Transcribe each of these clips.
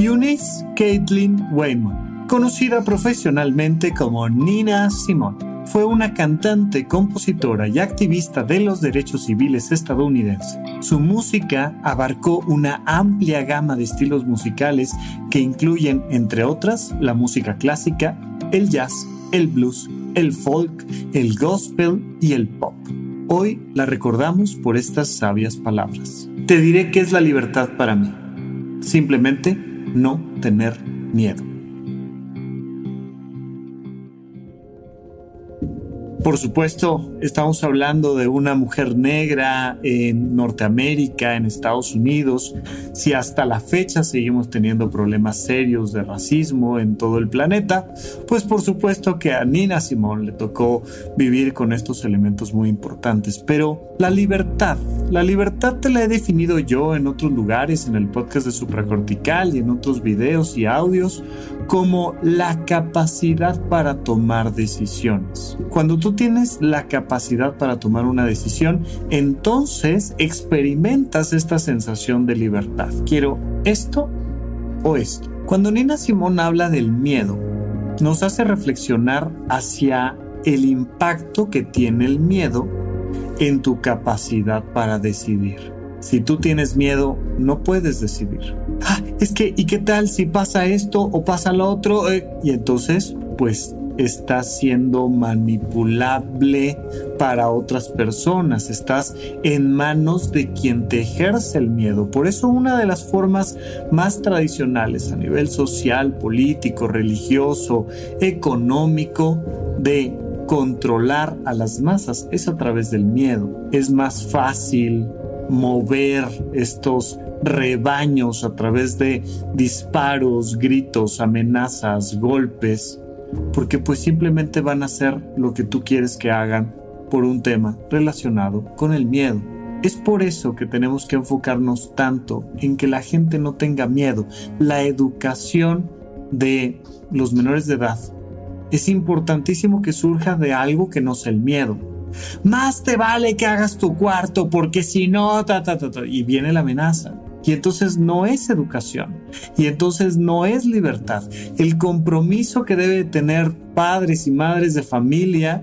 Eunice Caitlin Waymon, conocida profesionalmente como Nina Simone, fue una cantante, compositora y activista de los derechos civiles estadounidense. Su música abarcó una amplia gama de estilos musicales que incluyen, entre otras, la música clásica, el jazz, el blues, el folk, el gospel y el pop. Hoy la recordamos por estas sabias palabras. Te diré qué es la libertad para mí. Simplemente no tener miedo. Por supuesto, estamos hablando de una mujer negra en Norteamérica, en Estados Unidos. Si hasta la fecha seguimos teniendo problemas serios de racismo en todo el planeta, pues por supuesto que a Nina Simón le tocó vivir con estos elementos muy importantes. Pero la libertad, la libertad te la he definido yo en otros lugares, en el podcast de Supracortical y en otros videos y audios, como la capacidad para tomar decisiones. Cuando tú tienes la capacidad para tomar una decisión, entonces experimentas esta sensación de libertad. Quiero esto o esto. Cuando Nina Simón habla del miedo, nos hace reflexionar hacia el impacto que tiene el miedo en tu capacidad para decidir. Si tú tienes miedo, no puedes decidir. Ah, es que, ¿y qué tal si pasa esto o pasa lo otro? Eh, y entonces, pues estás siendo manipulable para otras personas, estás en manos de quien te ejerce el miedo. Por eso una de las formas más tradicionales a nivel social, político, religioso, económico de controlar a las masas es a través del miedo. Es más fácil mover estos rebaños a través de disparos, gritos, amenazas, golpes, porque pues simplemente van a hacer lo que tú quieres que hagan por un tema relacionado con el miedo. Es por eso que tenemos que enfocarnos tanto en que la gente no tenga miedo. La educación de los menores de edad es importantísimo que surja de algo que no sea el miedo. Más te vale que hagas tu cuarto porque si no, ta, ta, ta, y viene la amenaza. Y entonces no es educación. Y entonces no es libertad. El compromiso que debe tener padres y madres de familia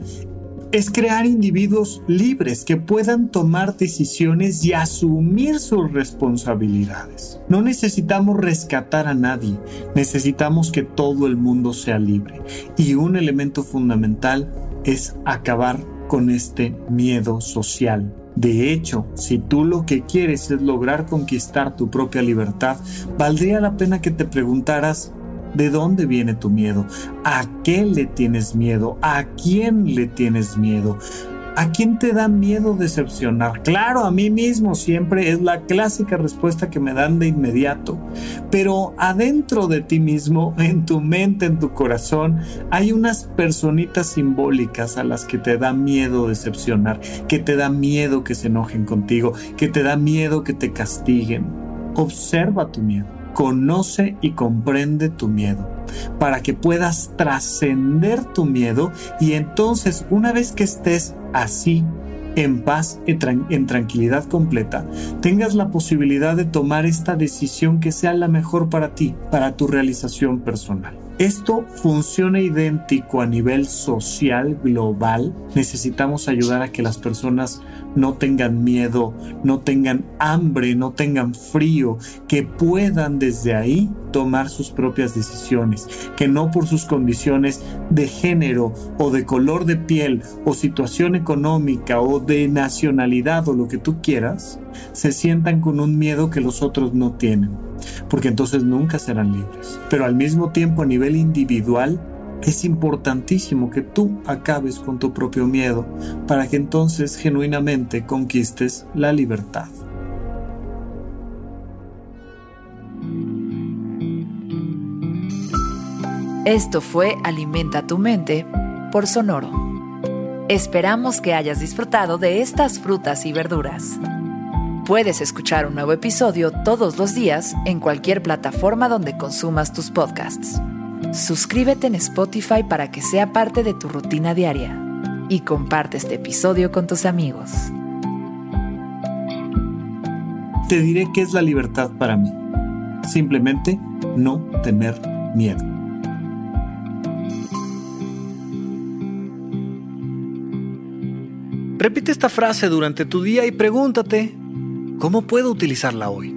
es crear individuos libres que puedan tomar decisiones y asumir sus responsabilidades. No necesitamos rescatar a nadie, necesitamos que todo el mundo sea libre. Y un elemento fundamental es acabar con este miedo social de hecho, si tú lo que quieres es lograr conquistar tu propia libertad, valdría la pena que te preguntaras, ¿de dónde viene tu miedo? ¿A qué le tienes miedo? ¿A quién le tienes miedo? ¿A quién te da miedo decepcionar? Claro, a mí mismo siempre es la clásica respuesta que me dan de inmediato. Pero adentro de ti mismo, en tu mente, en tu corazón, hay unas personitas simbólicas a las que te da miedo decepcionar, que te da miedo que se enojen contigo, que te da miedo que te castiguen. Observa tu miedo. conoce y comprende tu miedo, para que puedas trascender tu miedo y entonces una vez que estés así, en paz, en, tranquilidad completa, tengas la posibilidad de tomar esta decisión que sea la mejor para ti, para tu realización personal. Esto funciona idéntico a nivel social, global. Necesitamos ayudar a que las personas no tengan miedo, no tengan hambre, no tengan frío, que puedan desde ahí tomar sus propias decisiones, que no por sus condiciones de género o de color de piel o situación económica o de nacionalidad o lo que tú quieras, se sientan con un miedo que los otros no tienen, porque entonces nunca serán libres. Pero al mismo tiempo a nivel individual, es importantísimo que tú acabes con tu propio miedo para que entonces genuinamente conquistes la libertad. Esto fue Alimenta tu mente por Sonoro. Esperamos que hayas disfrutado de estas frutas y verduras. Puedes escuchar un nuevo episodio todos los días en cualquier plataforma donde consumas tus podcasts. Suscríbete en Spotify para que sea parte de tu rutina diaria y comparte este episodio con tus amigos. Te diré qué es la libertad para mí. Simplemente no tener miedo. Repite esta frase durante tu día y pregúntate, ¿cómo puedo utilizarla hoy?